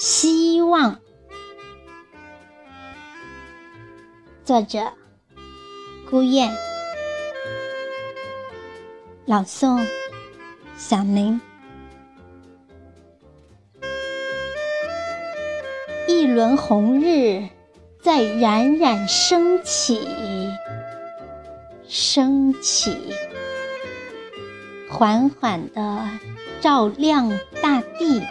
希望。作者：孤雁。朗诵：小宁。一轮红日在冉冉升起，升起，缓缓地照亮大地。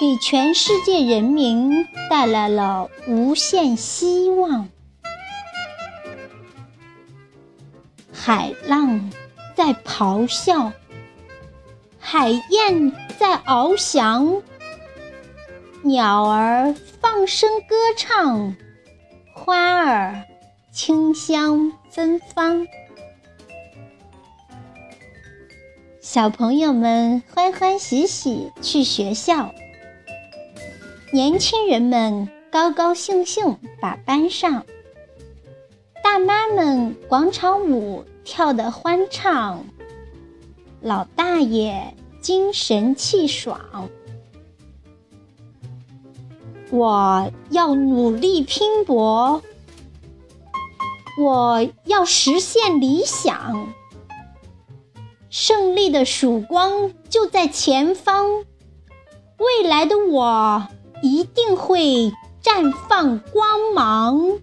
给全世界人民带来了无限希望。海浪在咆哮，海燕在翱翔，鸟儿放声歌唱，花儿清香芬芳。小朋友们欢欢喜喜去学校。年轻人们高高兴兴把班上，大妈们广场舞跳得欢畅，老大爷精神气爽。我要努力拼搏，我要实现理想，胜利的曙光就在前方，未来的我。一定会绽放光芒。